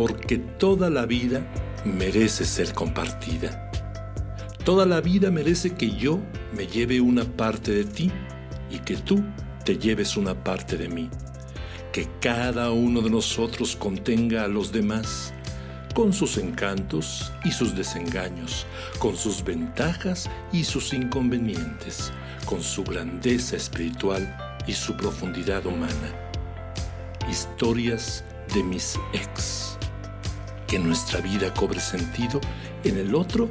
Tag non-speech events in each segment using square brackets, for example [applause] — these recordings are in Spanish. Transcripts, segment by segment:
porque toda la vida merece ser compartida. Toda la vida merece que yo me lleve una parte de ti y que tú te lleves una parte de mí. Que cada uno de nosotros contenga a los demás, con sus encantos y sus desengaños, con sus ventajas y sus inconvenientes, con su grandeza espiritual y su profundidad humana. Historias de mis ex. Que nuestra vida cobre sentido en el otro,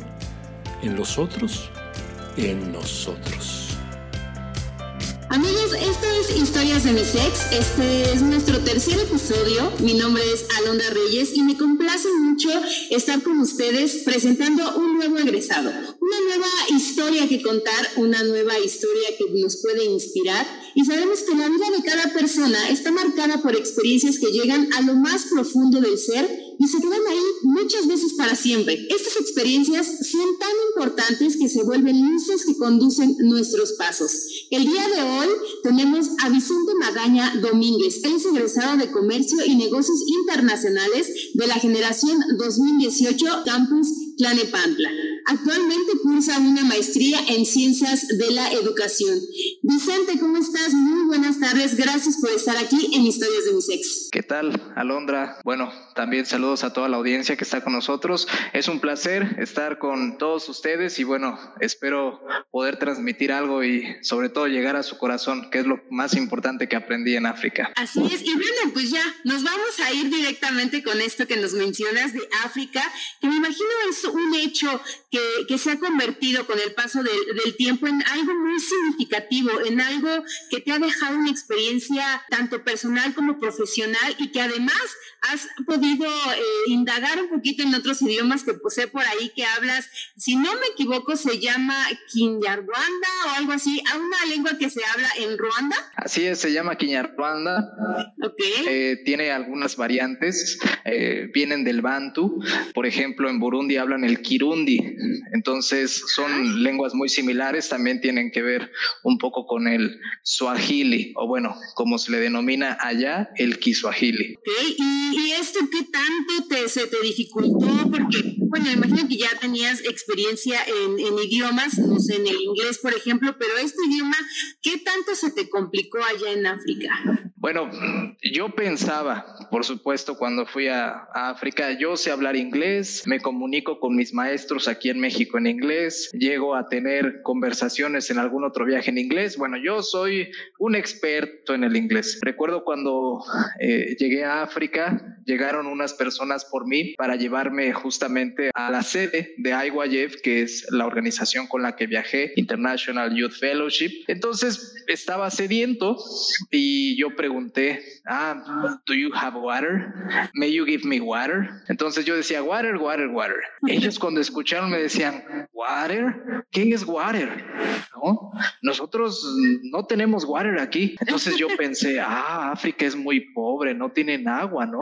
en los otros, en nosotros. Amigos, esto es Historias de mis ex. Este es nuestro tercer episodio. Mi nombre es Alondra Reyes y me complace mucho estar con ustedes presentando un nuevo egresado. Una nueva historia que contar, una nueva historia que nos puede inspirar. Y sabemos que la vida de cada persona está marcada por experiencias que llegan a lo más profundo del ser y se quedan ahí muchas veces para siempre. Estas experiencias son tan importantes que se vuelven luces que conducen nuestros pasos. El día de hoy tenemos a Vicente Magaña Domínguez. Él es egresado de Comercio y Negocios Internacionales de la generación 2018 Campus Tlanepantla. Actualmente cursa una maestría en Ciencias de la Educación. Vicente, ¿cómo estás? Muy buenas tardes. Gracias por estar aquí en Historias de mis ex. ¿Qué tal, Alondra? Bueno, también saludos a toda la audiencia que está con nosotros. Es un placer estar con todos ustedes y bueno, espero poder transmitir algo y sobre todo llegar a su corazón, que es lo más importante que aprendí en África. Así es. Y bueno, pues ya nos vamos a ir directamente con esto que nos mencionas de África, que me imagino es un hecho que, que se ha convertido con el paso del, del tiempo en algo muy significativo, en algo que te ha dejado una experiencia tanto personal como profesional y que además has podido eh, indagar un poquito en otros idiomas que posee por ahí que hablas, si no me equivoco, se llama Kinyarwanda o algo así, a una lengua que se habla en Ruanda. Así es, se llama Kinyarwanda. Ok. Eh, tiene algunas variantes, eh, vienen del Bantu, por ejemplo, en Burundi hablan el Kirundi, entonces son lenguas muy similares, también tienen que ver un poco con el Swahili, o bueno, como se le denomina allá, el Kiswahili. Ok, ¿Y, y esto qué tanto te, se te dificultó? Porque, bueno, imagino que ya tenías experiencia en, en idiomas, no sé, en el inglés, por ejemplo, pero este idioma, ¿qué tanto se te complicó allá en África? Bueno, yo pensaba, por supuesto, cuando fui a, a, África, yo sé hablar inglés, me comunico con mis maestros aquí en México en inglés, llego a tener conversaciones en algún otro viaje en inglés. Bueno, yo soy un experto en el inglés. Recuerdo cuando eh, llegué a África, llegaron unas personas por mí para llevarme justamente a la sede de IYF, que es la organización con la que viajé, International Youth Fellowship. Entonces estaba sediento y yo pregunté, ah, do you have water? May you give me water? Entonces yo decía, water, water, water. Ellos cuando escucharon me decían, water, ¿qué es water? ¿No? Nosotros no tenemos water aquí. Entonces yo pensé, [laughs] ah, África es muy pobre, no tienen agua, ¿no?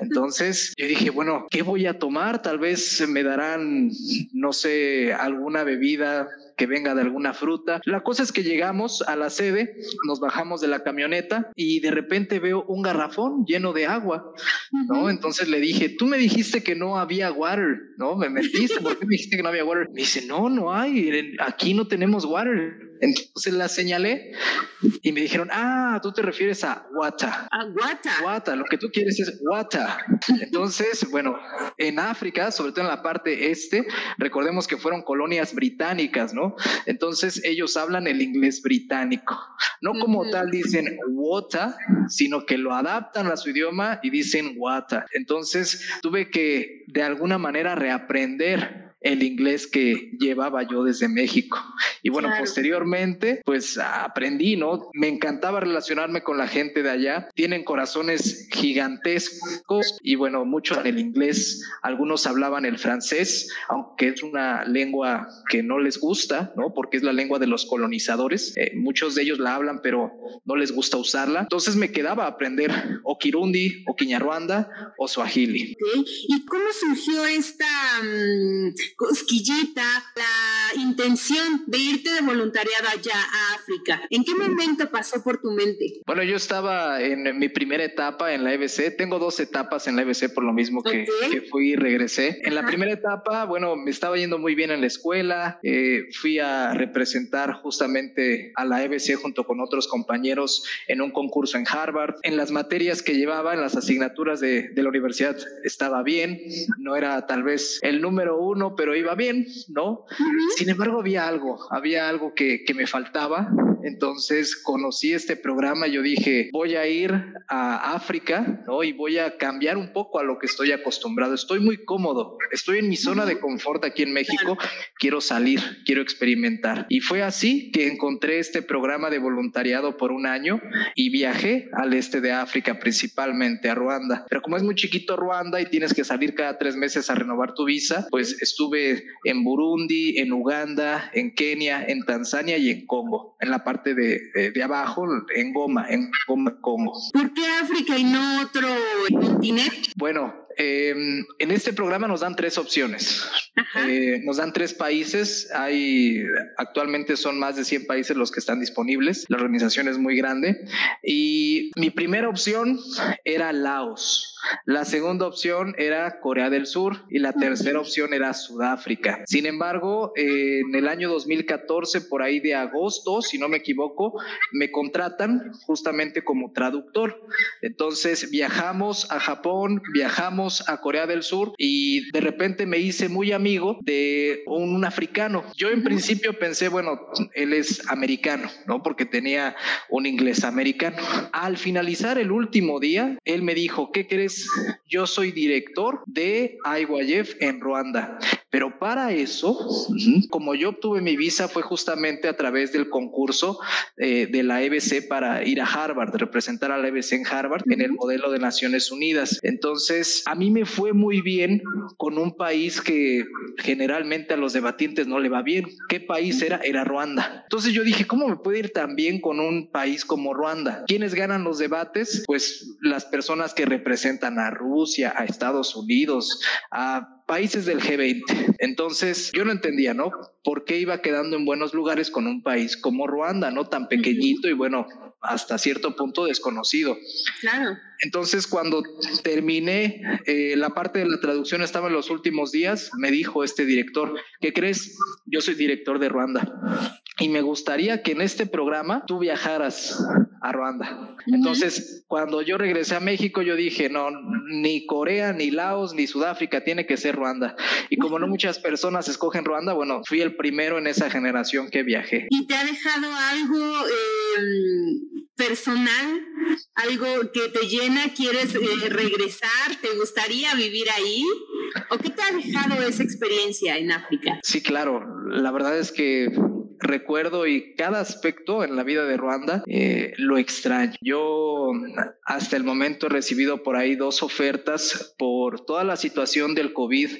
Entonces yo dije, bueno, ¿qué voy a tomar? Tal vez me darán, no sé, alguna bebida que venga de alguna fruta. La cosa es que llegamos a la sede, nos bajamos de la camioneta y de repente veo un garrafón lleno de agua, ¿no? Entonces le dije, tú me dijiste que no había water, ¿no? Me mentiste, ¿por qué me dijiste que no había water? Me dice, no, no hay, aquí no tenemos water. Entonces la señalé y me dijeron, ah, tú te refieres a Wata. A Wata. Wata, lo que tú quieres es Wata. Entonces, bueno, en África, sobre todo en la parte este, recordemos que fueron colonias británicas, ¿no? Entonces ellos hablan el inglés británico. No como tal dicen Wata, sino que lo adaptan a su idioma y dicen Wata. Entonces tuve que de alguna manera reaprender el inglés que llevaba yo desde México. Y bueno, claro. posteriormente, pues aprendí, ¿no? Me encantaba relacionarme con la gente de allá. Tienen corazones gigantescos y bueno, mucho en el inglés. Algunos hablaban el francés, aunque es una lengua que no les gusta, ¿no? Porque es la lengua de los colonizadores. Eh, muchos de ellos la hablan, pero no les gusta usarla. Entonces me quedaba a aprender o Kirundi, o Kinyarwanda, o Swahili. ¿Y cómo surgió esta um, cosquillita, la intención de irte de voluntariado allá a África? ¿En qué momento pasó por tu mente? Bueno, yo estaba en mi primera etapa en la EBC. Tengo dos etapas en la EBC por lo mismo que, fui y regresé. En la primera etapa, bueno, me estaba yendo muy bien en la escuela. Eh, fui a representar justamente a la EBC junto con otros compañeros en un concurso en Harvard. En las materias que llevaba, en las asignaturas de, de la universidad, estaba bien. No era tal vez el número uno, pero iba bien, ¿no? Sin embargo, había algo, había algo que, que me faltaba entonces conocí este programa y yo dije, voy a ir a África, ¿no? Y voy a cambiar un poco a lo que estoy acostumbrado. Estoy muy cómodo, estoy en mi zona de confort aquí en México, quiero salir, quiero experimentar. Y fue así que encontré este programa de voluntariado por un año y viajé al este de África, principalmente a Ruanda. Pero como es muy chiquito Ruanda y tienes que salir cada tres meses a renovar tu visa, pues estuve en Burundi, en Uganda, en Kenia, en Tanzania y en Congo, en la parte de, de, abajo, en Goma, en Goma, Congo. ¿Por qué África y no otro continente? Bueno, em, en este programa nos dan tres opciones. Eh, nos dan tres países. Hay actualmente son más de 100 países los que están disponibles. La organización es muy grande. Y mi primera opción era Laos. La segunda opción era Corea del Sur y la tercera opción era Sudáfrica. Sin embargo, en el año 2014, por ahí de agosto, si no me equivoco, me contratan justamente como traductor. Entonces viajamos a Japón, viajamos a Corea del Sur y de repente me hice muy amigo de un africano. Yo en principio pensé, bueno, él es americano, ¿no? Porque tenía un inglés americano. Al finalizar el último día, él me dijo, ¿qué crees? yo soy director de IYF en Ruanda. Pero para eso, como yo obtuve mi visa, fue justamente a través del concurso eh, de la EBC para ir a Harvard, representar a la EBC en Harvard en el modelo de Naciones Unidas. Entonces, a mí me fue muy bien con un país que generalmente a los debatientes no le va bien. ¿Qué país era? Era Ruanda. Entonces yo dije, ¿cómo me puede ir tan bien con un país como Ruanda? ¿Quiénes ganan los debates? Pues las personas que representan a Rusia, a Estados Unidos, a países del G20. Entonces, yo no entendía, ¿no? ¿Por qué iba quedando en buenos lugares con un país como Ruanda, ¿no? Tan pequeñito y bueno, hasta cierto punto desconocido. Claro. Entonces, cuando terminé, eh, la parte de la traducción estaba en los últimos días, me dijo este director, ¿qué crees? Yo soy director de Ruanda y me gustaría que en este programa tú viajaras a Ruanda. Entonces, cuando yo regresé a México, yo dije, no, ni Corea, ni Laos, ni Sudáfrica, tiene que ser Ruanda. Y como no muchas personas escogen Ruanda, bueno, fui el primero en esa generación que viajé. ¿Y te ha dejado algo em, personal, algo que te llena? ¿Quieres eh, regresar? ¿Te gustaría vivir ahí? ¿O qué te ha dejado esa experiencia en África? Sí, claro. La verdad es que recuerdo y cada aspecto en la vida de Ruanda eh, lo extraño. Yo hasta el momento he recibido por ahí dos ofertas por toda la situación del COVID.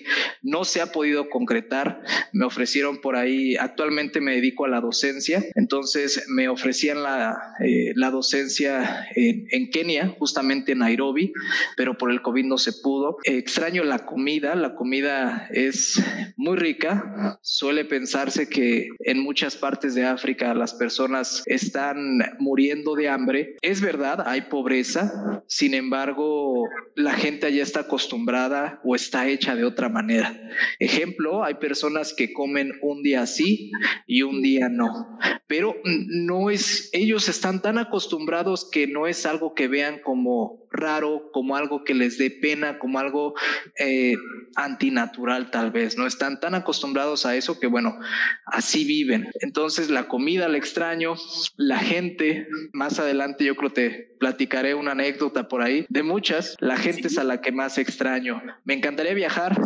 No se ha podido concretar. Me ofrecieron por ahí, actualmente me dedico a la docencia, entonces me ofrecían la, eh, la docencia en, en, Kenia, justamente en Nairobi, pero por el COVID no se pudo. extraño la comida, la comida es muy rica. Suele pensarse que en muchas partes de África las personas están muriendo de hambre. Es verdad, hay pobreza, sin embargo, la gente allá está acostumbrada o está hecha de otra manera. Ejemplo, hay personas que comen un día sí y un día no, pero no es, ellos están tan acostumbrados que no es algo que vean como raro, como algo que les dé pena, como algo eh, antinatural tal vez, ¿no? Están tan acostumbrados a eso que, bueno, así viven. Entonces la comida la extraño, la gente, más adelante yo creo te platicaré una anécdota por ahí, de muchas, la gente es a la que más extraño. Me encantaría viajar,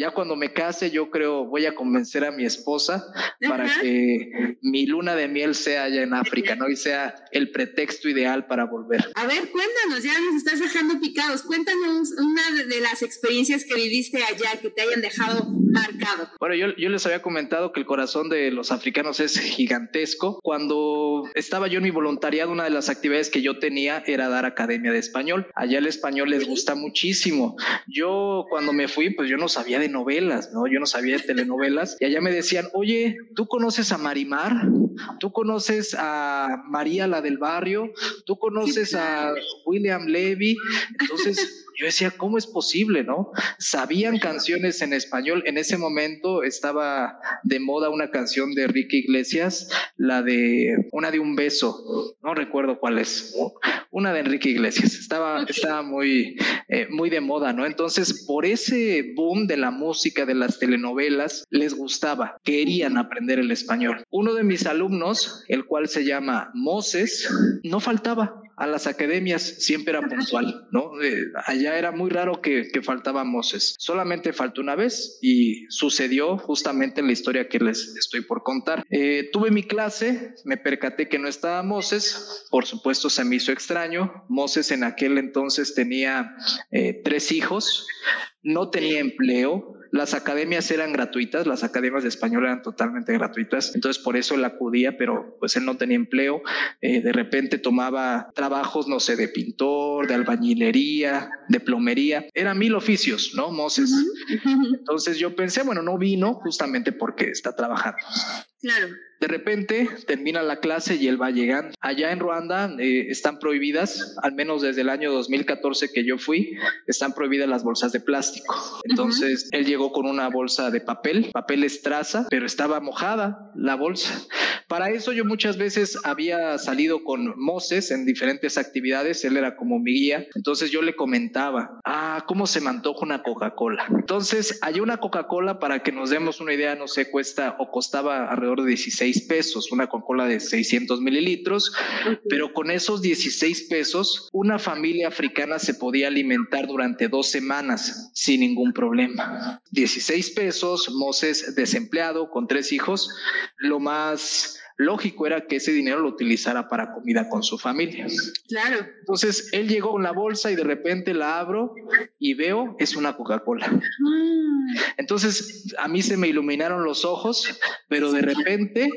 ya cuando me case, yo creo voy a convencer a mi esposa para que mi luna de miel sea allá en África, ¿no? Y sea el pretexto ideal para volver. A ver, cuéntanos, ya nos estás dejando picados. Cuéntanos una de las experiencias que viviste allá que te hayan dejado marcado. Bueno, yo, yo les había comentado que el corazón de los africanos es gigantesco. Cuando estaba yo en mi voluntariado, una de las actividades que yo tenía era dar academia de español. Allá el español les gusta muchísimo. Yo cuando me fui, pues yo no sabía de telenovelas, ¿no? Yo no sabía de telenovelas y allá me decían, oye, ¿tú conoces a Marimar? ¿Tú conoces a María la del barrio? ¿Tú conoces a William Levy? Entonces yo decía, ¿cómo es posible, no? Sabían canciones en español. En ese momento estaba de moda una canción de Enrique Iglesias, la de una de un beso, no recuerdo cuál es, una de Enrique Iglesias. Estaba, estaba muy, eh, muy de moda, ¿no? Entonces, por ese boom de la música, de las telenovelas, les gustaba, querían aprender el español. Uno de mis alumnos, el cual se llama Moses, no faltaba a las academias siempre era puntual, ¿no? Eh, allá era muy raro que, que, faltaba Moses. Solamente faltó una vez y sucedió justamente en la historia que les estoy por contar. Eh, tuve mi clase, me percaté que no estaba Moses, por supuesto se me hizo extraño. Moses en aquel entonces tenía eh, tres hijos, no tenía empleo, las academias eran gratuitas, las academias de español eran totalmente gratuitas, entonces por eso él acudía, pero pues él no tenía empleo, eh, de repente tomaba trabajos, no sé, de pintor, de albañilería, de plomería, eran mil oficios, ¿no? Moses. Entonces yo pensé, bueno, no vino justamente porque está trabajando. Claro. De repente termina la clase y él va llegando. Allá en Ruanda eh, están prohibidas, al menos desde el año 2014 que yo fui, están prohibidas las bolsas de plástico. Entonces él llegó con una bolsa de papel, papel estraza, pero estaba mojada la bolsa. Para eso yo muchas veces había salido con Moses en diferentes actividades, él era como mi guía, entonces yo le comentaba, ah, ¿cómo se me antoja una Coca-Cola? Entonces hay una Coca-Cola para que nos demos una idea, no sé, cuesta o costaba alrededor de 16 pesos, una Coca-Cola de 600 mililitros, pero con esos 16 pesos, una familia africana se podía alimentar durante dos semanas sin ningún problema. 16 pesos, Moses desempleado con tres hijos, lo más lógico era que ese dinero lo utilizara para comida con su familia. Claro. Entonces él llegó con la bolsa y de repente la abro y veo es una Coca-Cola. Mm. Entonces a mí se me iluminaron los ojos, pero de repente,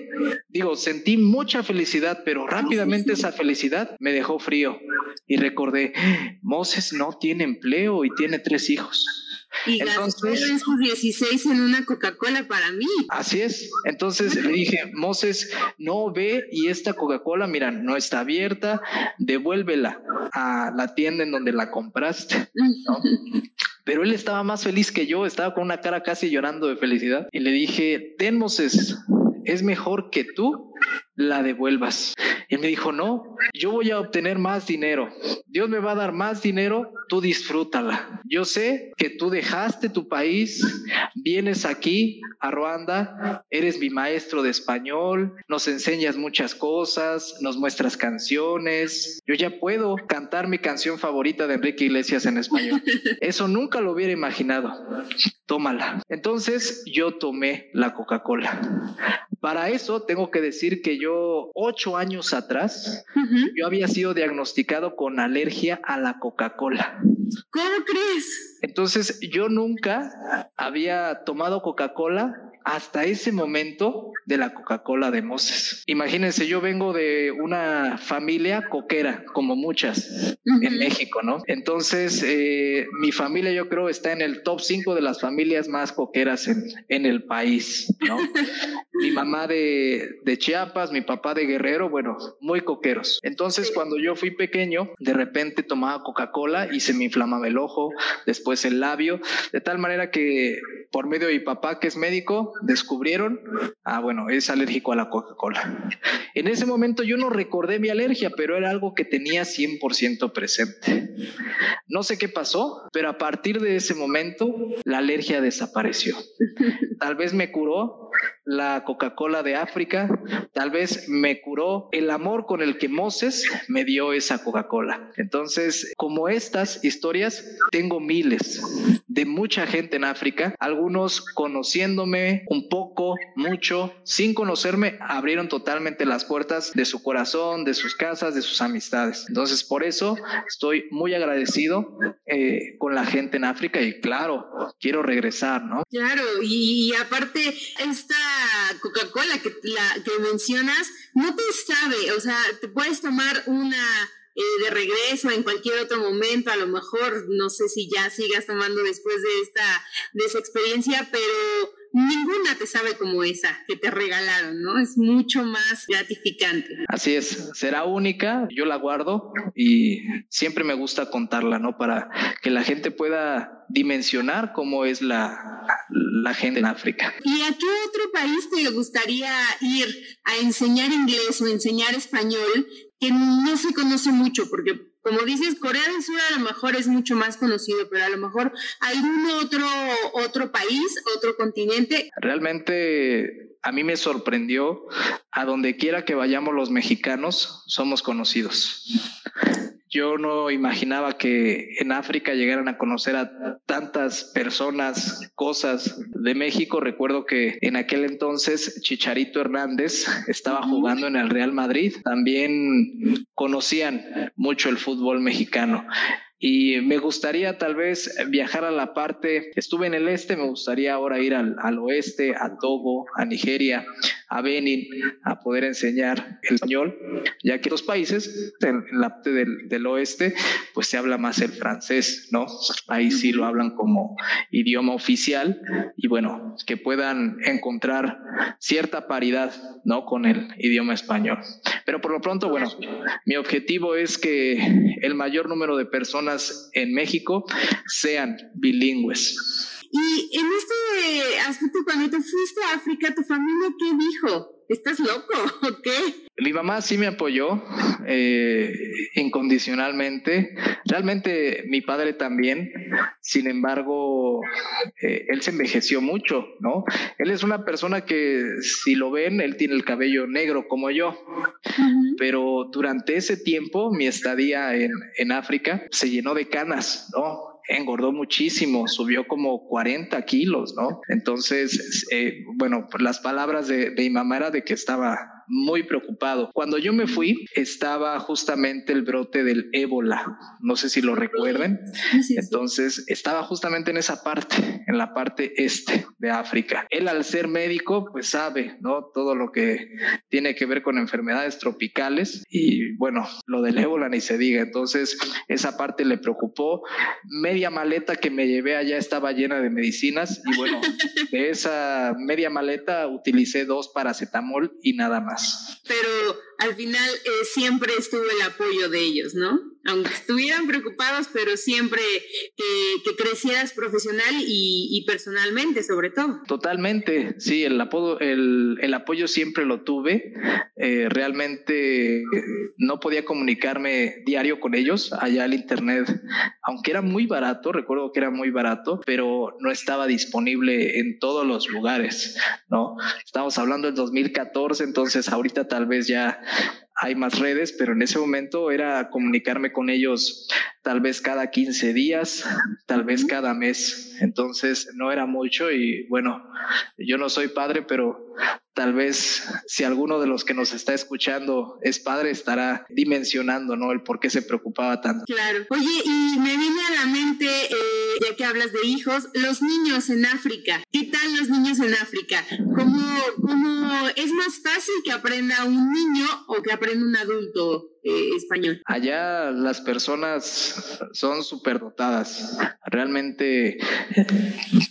digo, sentí mucha felicidad, pero rápidamente esa felicidad me dejó frío y recordé, Moses no tiene empleo y tiene tres hijos. Y Entonces, esos 16 en una Coca-Cola para mí. Así es. Entonces le dije, Moses, no ve y esta Coca-Cola, mira, no está abierta, devuélvela a la tienda en donde la compraste. [laughs] Pero él estaba más feliz que yo, estaba con una cara casi llorando de felicidad. Y le dije, ten Moses, es mejor que tú la devuelvas. Y me dijo, no, yo voy a obtener más dinero. Dios me va a dar más dinero, tú disfrútala. Yo sé que tú dejaste tu país, vienes aquí a Ruanda, eres mi maestro de español, nos enseñas muchas cosas, nos muestras canciones. Yo ya puedo cantar mi canción favorita de Enrique Iglesias en español. [laughs] Eso nunca lo hubiera imaginado. Tómala. Entonces yo tomé la Coca-Cola. Para eso tengo que decir que yo, ocho años atrás, yo había sido diagnosticado con alergia a la Coca-Cola. ¿Cómo crees? Entonces yo nunca había tomado Coca-Cola hasta ese momento de la Coca-Cola de Moses. Imagínense, yo vengo de una familia coquera, como muchas en México, ¿no? Entonces, eh, mi familia yo creo está en el top 5 de las familias más coqueras en, en el país, ¿no? [laughs] mi mamá de, de, Chiapas, mi papá de Guerrero, bueno, muy coqueros. Entonces, cuando yo fui pequeño, de repente tomaba Coca-Cola y se me inflamaba el ojo, después el labio, de tal manera que por medio de mi papá, que es médico, descubrieron, ah, bueno, es alérgico a la Coca-Cola. En ese momento yo no recordé mi alergia, pero era algo que tenía 100% presente. No sé qué pasó, pero a partir de ese momento la alergia desapareció. Tal vez me curó la Coca-Cola de África, tal vez me curó el amor con el que Moses me dio esa Coca-Cola. Entonces, como estas historias, tengo miles de mucha gente en África, algunos conociéndome un poco, mucho, sin conocerme, abrieron totalmente las puertas de su corazón, de sus casas, de sus amistades. Entonces, por eso estoy muy agradecido eh, con la gente en África y claro, quiero regresar, ¿no? Claro, y, aparte, esta Coca-Cola que, la, que mencionas, no te sabe, o sea, te puedes tomar una eh, de regreso en cualquier otro momento, a lo mejor, no sé si ya sigas tomando después de esta, de esa experiencia, pero ninguna te sabe como esa que te regalaron, ¿no? Es mucho más gratificante. Así es, será única, yo la guardo y siempre me gusta contarla, ¿no? Para que la gente pueda dimensionar cómo es la, la gente en África. ¿Y a qué otro país te gustaría ir a enseñar inglés o enseñar español que no se conoce mucho? Porque como dices, Corea del Sur a lo mejor es mucho más conocido, pero a lo mejor algún otro, otro país, otro continente. Realmente a mí me sorprendió, a donde quiera que vayamos los mexicanos, somos conocidos. Yo no imaginaba que en África llegaran a conocer a tantas personas, cosas de México. Recuerdo que en aquel entonces Chicharito Hernández estaba jugando en el Real Madrid. También conocían mucho el fútbol mexicano y me gustaría tal vez viajar a la parte, estuve en el este, me gustaría ahora ir al, al oeste, a Togo, a Nigeria, a Benin, a poder enseñar el español, ya que los países en, la parte del, del, oeste, pues se habla más el francés, ¿no? Ahí sí lo hablan como idioma oficial y bueno, que puedan encontrar cierta paridad, ¿no? Con el idioma español. Pero por lo pronto, bueno, mi objetivo es que el mayor número de personas en México sean bilingües. Y en este aspecto, cuando te fuiste a África, ¿tu familia qué dijo? ¿Estás loco [laughs] o qué? Mi mamá sí me apoyó eh, incondicionalmente. Realmente mi padre también. Sin embargo, eh, él se envejeció mucho, ¿no? Él es una persona que, si lo ven, él tiene el cabello negro como yo. Pero durante ese tiempo, mi estadía en, en África se llenó de canas, ¿no? Engordó muchísimo, subió como 40 kilos, ¿no? Entonces, eh, bueno, las palabras de, de mi mamá era de que estaba muy preocupado. Cuando yo me fui, estaba justamente el brote del ébola. No sé si lo recuerden. Entonces, estaba justamente en esa parte, en la parte este de África. Él, al ser médico, pues sabe, ¿no? Todo lo que tiene que ver con enfermedades tropicales y bueno, lo del ébola ni se diga. Entonces, esa parte le preocupó. Media maleta que me llevé allá estaba llena de medicinas y bueno, [laughs] de esa media maleta utilicé dos paracetamol y nada más. Pero al final eh, siempre estuvo el apoyo de ellos, ¿no? Aunque estuvieran preocupados, pero siempre que, crecieras profesional y, personalmente, sobre todo. Totalmente, sí, el, apodo, el, apoyo siempre lo tuve. Eh, realmente no podía comunicarme diario con ellos. Allá el Internet, aunque era muy barato, recuerdo que era muy barato, pero no estaba disponible en todos los lugares, ¿no? Estamos hablando del 2014, entonces ahorita tal vez ya hay más redes, pero en ese momento era comunicarme con ellos tal vez cada 15 días, tal vez cada mes. Entonces no era mucho y bueno, yo no soy padre, pero tal vez si alguno de los que nos está escuchando es padre, estará dimensionando, ¿no? El por qué se preocupaba tanto. Claro. Oye, y me viene a la mente, eh, ya que hablas de hijos, los niños en África. ¿Qué tal los niños en África? ¿Cómo, cómo es más fácil que aprenda un niño o que aprenda un adulto eh, español. Allá las personas son superdotadas. Realmente,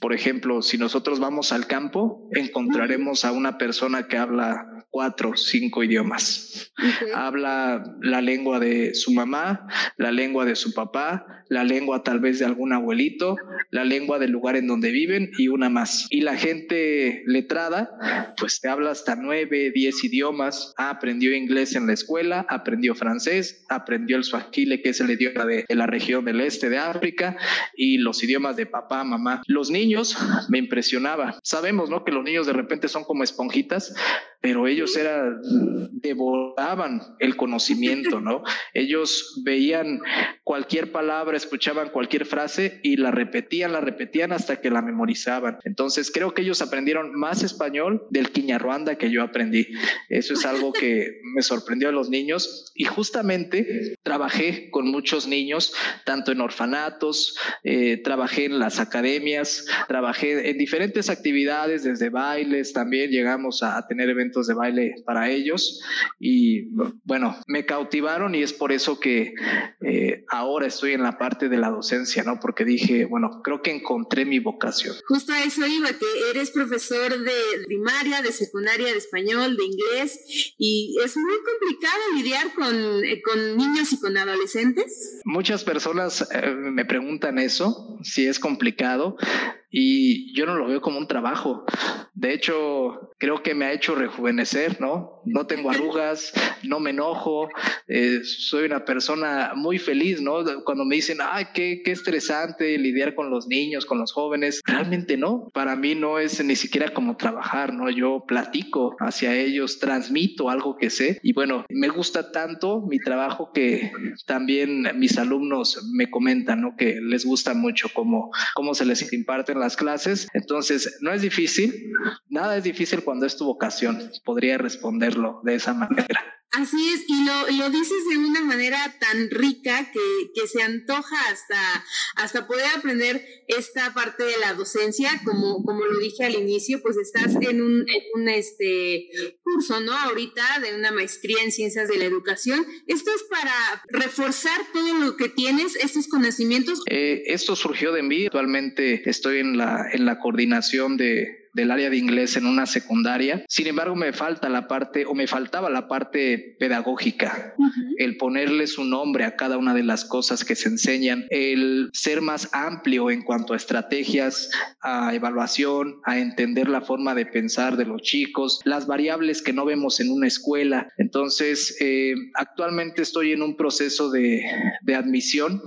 por ejemplo, si nosotros vamos al campo, encontraremos a una persona que habla cuatro, cinco idiomas. Habla la lengua de su mamá, la lengua de su papá, la lengua tal vez de algún abuelito, la lengua del lugar en donde viven y una más. Y la gente letrada, pues te habla hasta nueve, diez idiomas. aprendió inglés en la escuela, aprendió francés, aprendió el swahili, que es el idioma de, la región del este de África, y los idiomas de papá, mamá. Los niños me impresionaba. Sabemos, ¿no? Que los niños de repente son como esponjitas, pero ellos era, devoraban el conocimiento, ¿no? [laughs] Ellos veían cualquier palabra, escuchaban cualquier frase y la repetían, la repetían hasta que la memorizaban. Entonces creo que ellos aprendieron más español del Quiñarruanda que yo aprendí. Eso es algo que [laughs] me sorprendió a los niños y justamente trabajé con muchos niños, tanto en orfanatos, eh, trabajé en las academias, trabajé en diferentes actividades, desde bailes, también llegamos a, tener eventos de baile para ellos y bueno, me cautivaron y es por eso que eh, ahora estoy en la parte de la docencia, ¿no? Porque dije, bueno, creo que encontré mi vocación. Justo a eso iba, que eres profesor de primaria, de secundaria, de español, de inglés y es muy complicado lidiar con, con niños y con adolescentes. Muchas personas eh, me preguntan eso, si es complicado y yo no lo veo como un trabajo. De hecho, creo que me ha hecho rejuvenecer, ¿no? No tengo [laughs] arrugas, no me enojo, eh, soy una persona muy feliz, ¿no? Cuando me dicen, ay, qué, qué estresante lidiar con los niños, con los jóvenes, realmente no. Para mí no es ni siquiera como trabajar, ¿no? Yo platico hacia ellos, transmito algo que sé y bueno, me gusta tanto mi trabajo que también mis alumnos me comentan, ¿no? Que les gusta mucho cómo, cómo se les imparten las clases. Entonces, no es difícil, nada es difícil cuando es tu vocación. Podría responderlo de esa manera. Así es, y lo, lo, dices de una manera tan rica que, que, se antoja hasta, hasta poder aprender esta parte de la docencia, como, como lo dije al inicio, pues estás en un, en un este, curso, ¿no? Ahorita de una maestría en ciencias de la educación. Esto es para reforzar todo lo que tienes, estos conocimientos. Eh, esto surgió de mí, actualmente estoy en la, en la coordinación de del área de inglés en una secundaria. Sin embargo, me falta la parte o me faltaba la parte pedagógica, el ponerle su nombre a cada una de las cosas que se enseñan, el ser más amplio en cuanto a estrategias, a evaluación, a entender la forma de pensar de los chicos, las variables que no vemos en una escuela. Entonces, eh, actualmente estoy en un proceso de, admisión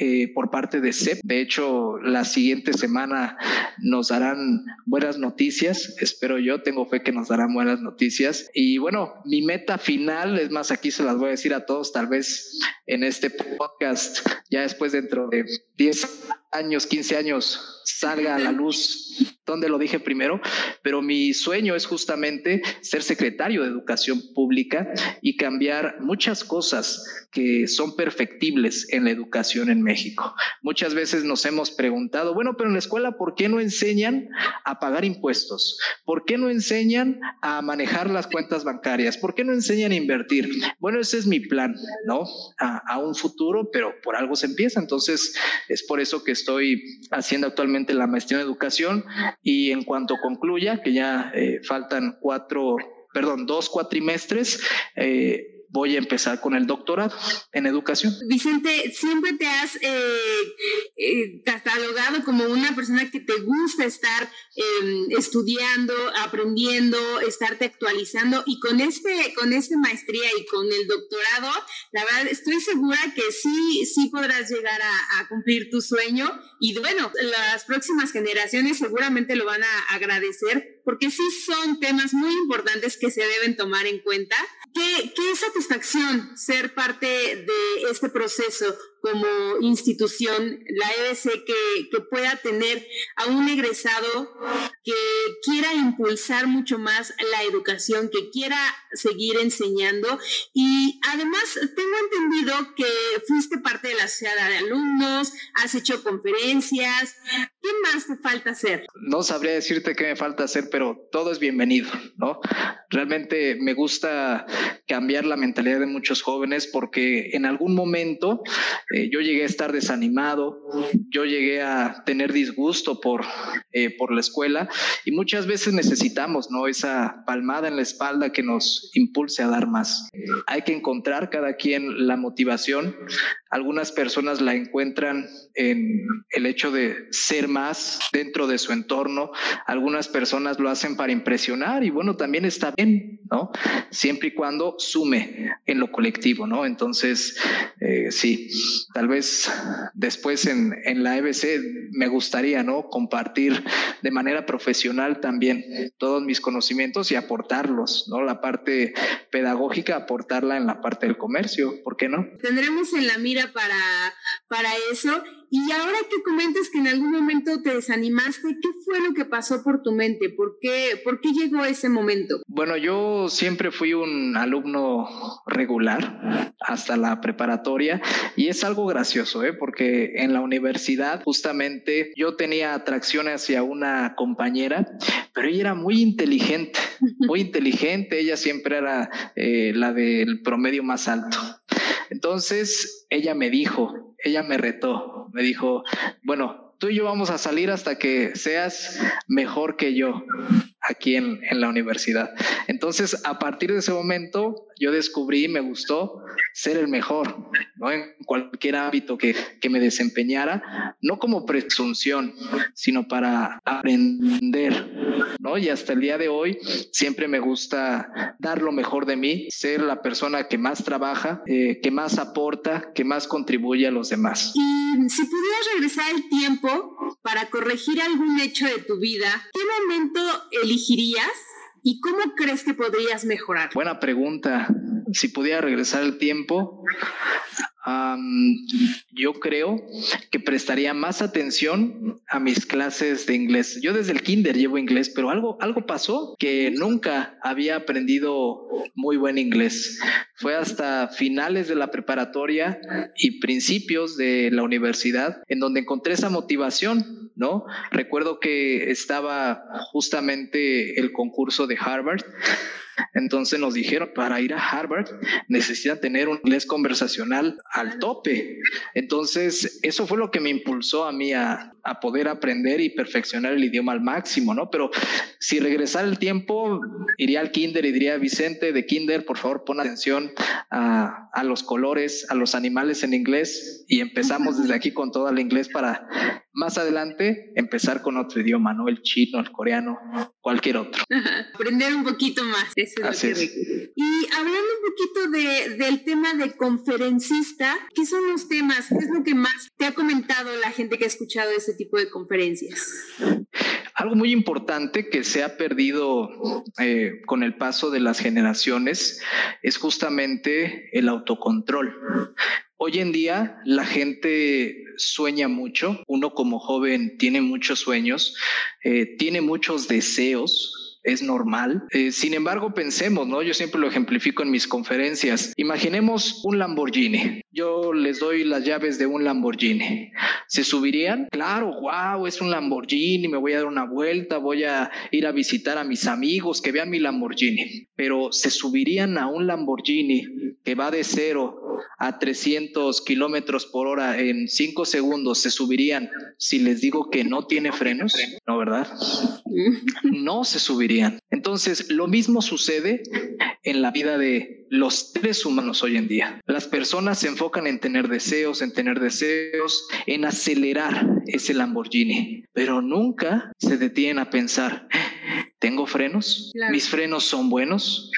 eh, por parte de CEP. De hecho, la siguiente semana nos darán buenas noticias noticias, espero yo, tengo fe que nos darán buenas noticias. Y bueno, mi meta final, es más, aquí se las voy a decir a todos, tal vez en este podcast, ya después dentro de 10 años, 15 años, salga a la [laughs] luz donde lo dije primero, pero mi sueño es justamente ser secretario de Educación Pública y cambiar muchas cosas que son perfectibles en la educación en México. Muchas veces nos hemos preguntado, bueno, pero en la escuela, ¿por qué no enseñan a pagar impuestos? ¿Por qué no enseñan a manejar las cuentas bancarias? ¿Por qué no enseñan a invertir? Bueno, ese es mi plan, ¿no? A, a un futuro, pero por algo se empieza. Entonces, es por eso que estoy haciendo actualmente la maestría en educación y en cuanto concluya, que ya eh, faltan cuatro, perdón, dos cuatrimestres, eh, voy a empezar con el doctorado en educación. Vicente, siempre te has eh, eh, catalogado como una persona que te gusta estar em, estudiando, aprendiendo, estarte actualizando y con este, con esta maestría y con el doctorado, la verdad estoy segura que sí, sí podrás llegar a, a cumplir tu sueño y bueno, las próximas generaciones seguramente lo van a agradecer porque sí son temas muy importantes que se deben tomar en cuenta. ¿Qué, satisfacción ser parte de este proceso? Como institución, la EBC, que, que, pueda tener a un egresado que quiera impulsar mucho más la educación, que quiera seguir enseñando. Y además tengo entendido que fuiste parte de la sociedad de alumnos, has hecho conferencias. ¿Qué más te falta hacer? No sabría decirte qué me falta hacer, pero todo es bienvenido, ¿no? Realmente me gusta cambiar la mentalidad de muchos jóvenes porque en algún momento eh, yo llegué a estar desanimado, yo llegué a tener disgusto por, eh, por la escuela y muchas veces necesitamos ¿no? esa palmada en la espalda que nos impulse a dar más. Hay que encontrar cada quien la motivación. Algunas personas la encuentran en el hecho de ser más dentro de su entorno. Algunas personas lo hacen para impresionar y bueno, también está bien, ¿no? Siempre y cuando sume en lo colectivo, ¿no? Entonces, eh, sí, tal vez después en, en la EBC me gustaría, ¿no? Compartir de manera profesional también todos mis conocimientos y aportarlos, ¿no? La parte pedagógica, aportarla en la parte del comercio, ¿por qué no? Tendremos en la mira para, para eso. Y ahora que comentas que en algún momento te desanimaste, ¿qué fue lo que pasó por tu mente? ¿Por qué, ¿Por qué llegó ese momento? Bueno, yo siempre fui un alumno regular hasta la preparatoria y es algo gracioso, ¿eh? porque en la universidad justamente yo tenía atracción hacia una compañera, pero ella era muy inteligente, muy inteligente, ella siempre era eh, la del promedio más alto. Entonces ella me dijo, ella me retó, me dijo, bueno, tú y yo vamos a salir hasta que seas mejor que yo aquí en, la universidad. Entonces, a partir de ese momento, yo descubrí, me gustó ser el mejor, ¿no? En cualquier ámbito que, que me desempeñara, no como presunción, sino para aprender, ¿no? Y hasta el día de hoy siempre me gusta dar lo mejor de mí, ser la persona que más trabaja, eh, que más aporta, que más contribuye a los demás. Y si pudieras regresar el tiempo para corregir algún hecho de tu vida, ¿qué momento elegirías y cómo crees que podrías mejorar? Buena pregunta. Si pudiera regresar el tiempo, yo creo que prestaría más atención a mis clases de inglés. Yo desde el kinder llevo inglés, pero algo, algo pasó que nunca había aprendido muy buen inglés. Fue hasta finales de la preparatoria y principios de la universidad en donde encontré esa motivación, ¿no? Recuerdo que estaba justamente el concurso de Harvard entonces nos dijeron, para ir a Harvard necesita tener un inglés conversacional al tope. Entonces, eso fue lo que me impulsó a mí a, a poder aprender y perfeccionar el idioma al máximo, ¿no? Pero si regresara el tiempo, iría al kinder y diría, Vicente, de kinder, por favor, pon atención a, a los colores, a los animales en inglés y empezamos [laughs] desde aquí con todo el inglés para más adelante empezar con otro idioma, ¿no? El chino, el coreano, cualquier otro. Aprender un poquito más. Eso es Y hablando un poquito de, del tema de conferencista, ¿qué son los temas? ¿Qué es lo que más te ha comentado la gente que ha escuchado ese tipo de conferencias? Algo muy importante que se ha perdido eh, con el paso de las generaciones es justamente el autocontrol. Hoy en día la gente sueña mucho, uno como joven tiene muchos sueños, eh, tiene muchos deseos, es normal. Eh, sin embargo, pensemos, ¿no? Yo siempre lo ejemplifico en mis conferencias. Imaginemos un Lamborghini. Yo les doy las llaves de un Lamborghini. ¿Se subirían? Claro, wow, es un Lamborghini, me voy a dar una vuelta, voy a ir a visitar a mis amigos, que vean mi Lamborghini. Pero ¿se subirían a un Lamborghini que va de cero a 300 kilómetros por hora en 5 segundos? ¿Se subirían si les digo que no tiene frenos? No, ¿verdad? [laughs] No se subirían. Entonces, lo mismo sucede en la vida de los seres humanos hoy en día. Las personas se enfocan en tener deseos, en tener deseos, en acelerar ese Lamborghini, pero nunca se detienen a pensar, ¿tengo frenos? ¿Mis frenos son buenos?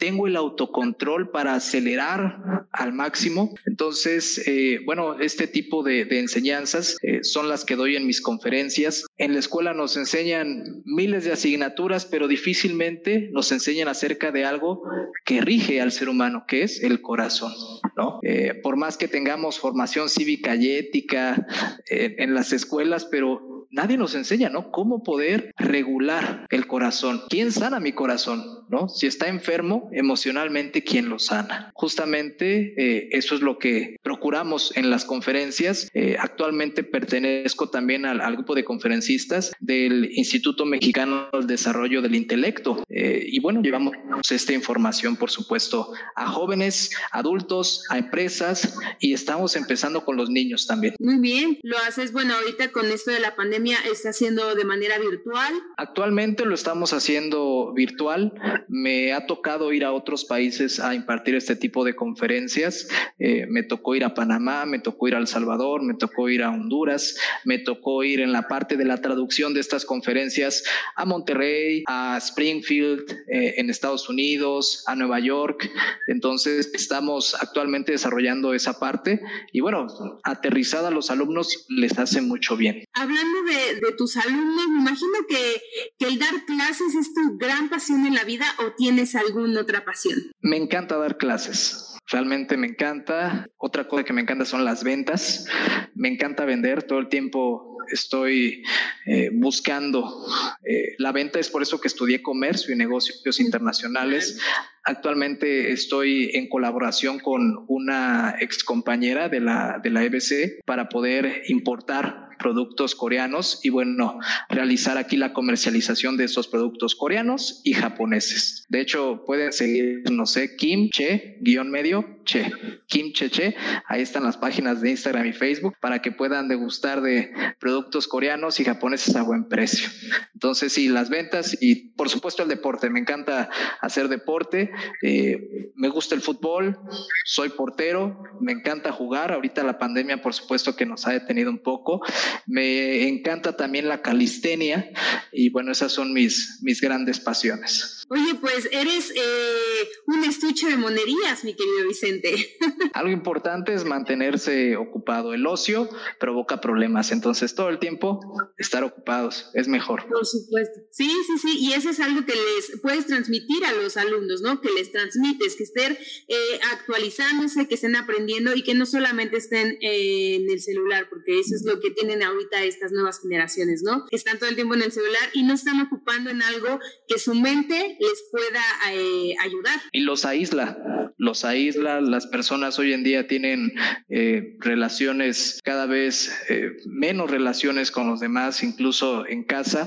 tengo el autocontrol para acelerar al máximo. Entonces, eh, bueno, este tipo de, enseñanzas eh, son las que doy en mis conferencias. En la escuela nos enseñan miles de asignaturas, pero difícilmente nos enseñan acerca de algo que rige al ser humano, que es el corazón. ¿no? Eh, por más que tengamos formación cívica y ética en las escuelas, pero nadie nos enseña, ¿no? Cómo poder regular el corazón. ¿Quién sana mi corazón? ¿No? Si está enfermo emocionalmente, ¿quién lo sana? Justamente eh, eso es lo que procuramos en las conferencias. Eh, actualmente pertenezco también al, grupo de conferencistas del Instituto Mexicano del Desarrollo del Intelecto. Eh, y bueno, llevamos esta información, por supuesto, a jóvenes, adultos, a empresas y estamos empezando con los niños también. Muy bien, lo haces, bueno, ahorita con esto de la pandemia está haciendo de manera virtual? Actualmente lo estamos haciendo virtual. Me ha tocado ir a otros países a impartir este tipo de conferencias. Eh, me tocó ir a Panamá, me tocó ir a El Salvador, me tocó ir a Honduras, me tocó ir en la parte de la traducción de estas conferencias a Monterrey, a Springfield, eh, en Estados Unidos, a Nueva York. Entonces, estamos actualmente desarrollando esa parte y bueno, aterrizada a los alumnos les hace mucho bien. Hablando de, tus alumnos, me imagino que, que el dar clases es tu gran pasión en la vida o tienes alguna otra pasión. Me encanta dar clases. Realmente me encanta. Otra cosa que me encanta son las ventas. Me encanta vender. Todo el tiempo estoy eh, buscando eh, la venta. Es por eso que estudié comercio y negocios internacionales. Actualmente estoy en colaboración con una ex compañera de la, de la EBC para poder importar productos coreanos y bueno, realizar aquí la comercialización de esos productos coreanos y japoneses. De hecho, pueden seguir, no sé, Kim Che, guion medio, Che, Kim Che Che. Ahí están las páginas de Instagram y Facebook para que puedan degustar de productos coreanos y japoneses a buen precio. Entonces, sí, las ventas y por supuesto el deporte. Me encanta hacer deporte. Eh, me gusta el fútbol. Soy portero. Me encanta jugar. Ahorita la pandemia, por supuesto, que nos ha detenido un poco. Me encanta también la calistenia y bueno, esas son mis, mis grandes pasiones. Oye, pues eres eh, un estuche de monerías, mi querido Vicente. [laughs] Algo importante es mantenerse ocupado. El ocio provoca problemas, entonces todo el tiempo estar ocupados es mejor. Por supuesto. Sí, sí, sí, y eso es algo que les puedes transmitir a los alumnos, ¿no? Que les transmites, que estén eh, actualizándose, que estén aprendiendo y que no solamente estén en el celular, porque eso es lo que tienen ahorita estas nuevas generaciones, ¿no? Están todo el tiempo en el celular y no están ocupando en algo que su mente les pueda eh, ayudar. Y los aísla, los aísla, las personas hoy en día tienen eh, relaciones cada vez eh, menos relaciones con los demás, incluso en casa.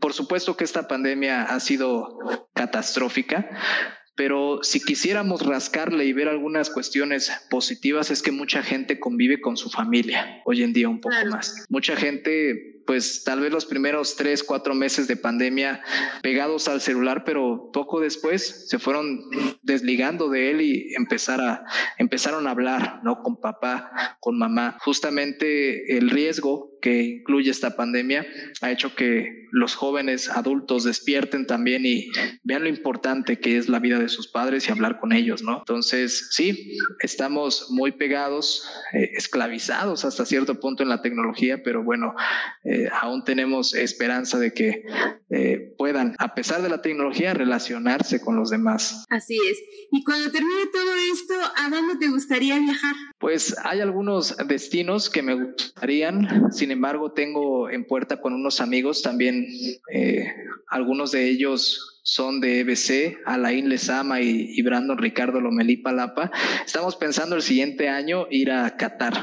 por supuesto que esta pandemia ha sido catastrófica, pero si quisiéramos rascarle y ver algunas cuestiones positivas es que mucha gente convive con su familia hoy en día un poco más. Mucha gente pues tal vez los primeros tres, cuatro meses de pandemia pegados al celular, pero poco después se fueron desligando de él y empezar a, empezaron a hablar, ¿no? Con papá, con mamá. Justamente el riesgo que incluye esta pandemia ha hecho que los jóvenes adultos despierten también y vean lo importante que es la vida de sus padres y hablar con ellos, ¿no? Entonces, sí, estamos muy pegados, eh, esclavizados hasta cierto punto en la tecnología, pero bueno, eh, aún tenemos esperanza de que eh, puedan, a pesar de la tecnología, relacionarse con los demás. Así es. Y cuando termine todo esto, ¿a dónde te gustaría viajar? Pues hay algunos destinos que me gustarían, sin embargo, tengo en puerta con unos amigos también, eh, algunos de ellos son de EBC, Alain Lezama y, y Brandon Ricardo Lomelí Palapa. Estamos pensando el siguiente año ir a Qatar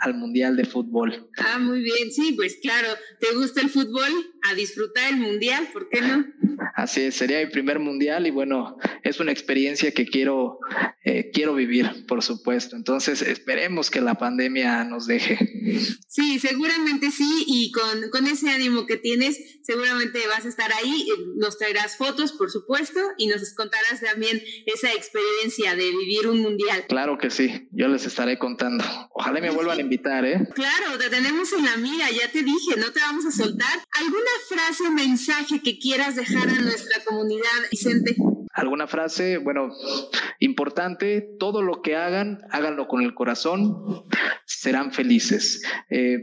al Mundial de Fútbol. Ah, muy bien, sí, pues claro, ¿te gusta el fútbol? A disfrutar el Mundial, ¿por qué no? Así es, sería mi primer Mundial y bueno, es una experiencia que quiero, eh, quiero vivir, por supuesto. Entonces, esperemos que la pandemia nos deje. Sí, seguramente sí, y con, con ese ánimo que tienes, seguramente vas a estar ahí, eh, nos traerás fotos, por supuesto, y nos contarás también esa experiencia de vivir un Mundial. Claro que sí, yo les estaré contando. Ojalá me vuelvan a invitar, ¿eh? Claro, te tenemos en la mira, ya te dije, no te vamos a soltar. ¿Alguna frase o mensaje que quieras dejar a nuestra comunidad, Vicente? ¿Alguna frase? Bueno, importante, todo lo que hagan, háganlo con el corazón, serán felices. Eh,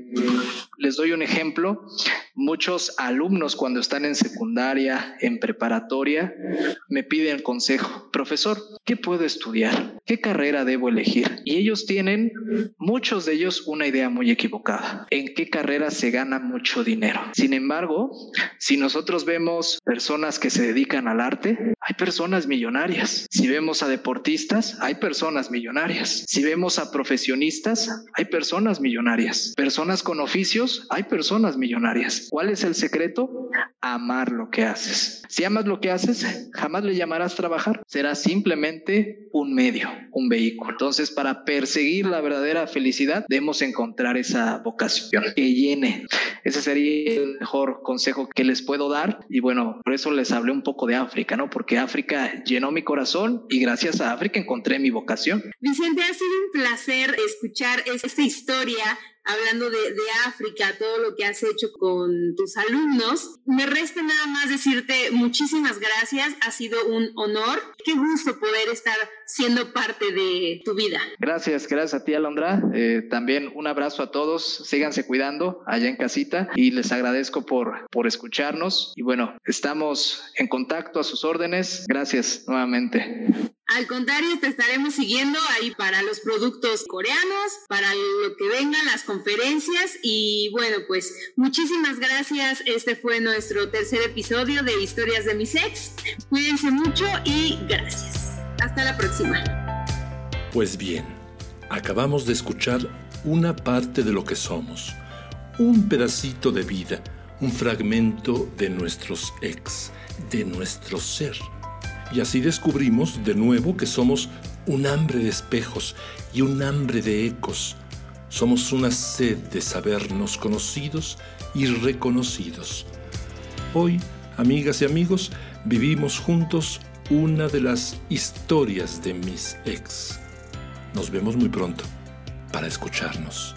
les doy un ejemplo. Muchos alumnos cuando están en secundaria, en preparatoria, me piden consejo. Profesor, ¿qué puedo estudiar? ¿Qué carrera debo elegir? Y ellos tienen, muchos de ellos, una idea muy equivocada. ¿En qué carrera se gana mucho dinero? Sin embargo, si nosotros vemos personas que se dedican al arte, hay personas millonarias. Si vemos a deportistas, hay personas millonarias. Si vemos a profesionistas, hay personas millonarias. Personas con oficios, hay personas millonarias. ¿cuál es el secreto? Amar lo que haces. Si amas lo que haces, jamás le llamarás trabajar. Será simplemente un medio, un vehículo. Entonces, para perseguir la verdadera felicidad, debemos encontrar esa vocación que llene. Ese sería el mejor consejo que les puedo dar. Y bueno, por eso les hablé un poco de África, ¿no? Porque África llenó mi corazón y gracias a África encontré mi vocación. Vicente, ha sido un placer escuchar esta historia hablando de, África, todo lo que has hecho con tus alumnos. Me resta nada más decirte muchísimas gracias, ha sido un honor. Qué gusto poder estar siendo parte de tu vida. Gracias, gracias a ti, Alondra. Eh, también un abrazo a todos, síganse cuidando allá en casita y les agradezco por, por escucharnos. Y bueno, estamos en contacto a sus órdenes. Gracias nuevamente. Al contrario, te estaremos siguiendo ahí para los productos coreanos, para lo que vengan, las conferencias y bueno, pues muchísimas gracias. Este fue nuestro tercer episodio de Historias de mis ex. Cuídense mucho y gracias. Hasta la próxima. Pues bien, acabamos de escuchar una parte de lo que somos, un pedacito de vida, un fragmento de nuestros ex, de nuestro ser y así descubrimos de nuevo que somos un hambre de espejos y un hambre de ecos. Somos una sed de sabernos conocidos y reconocidos. Hoy, amigas y amigos, vivimos juntos una de las historias de mis ex. Nos vemos muy pronto para escucharnos.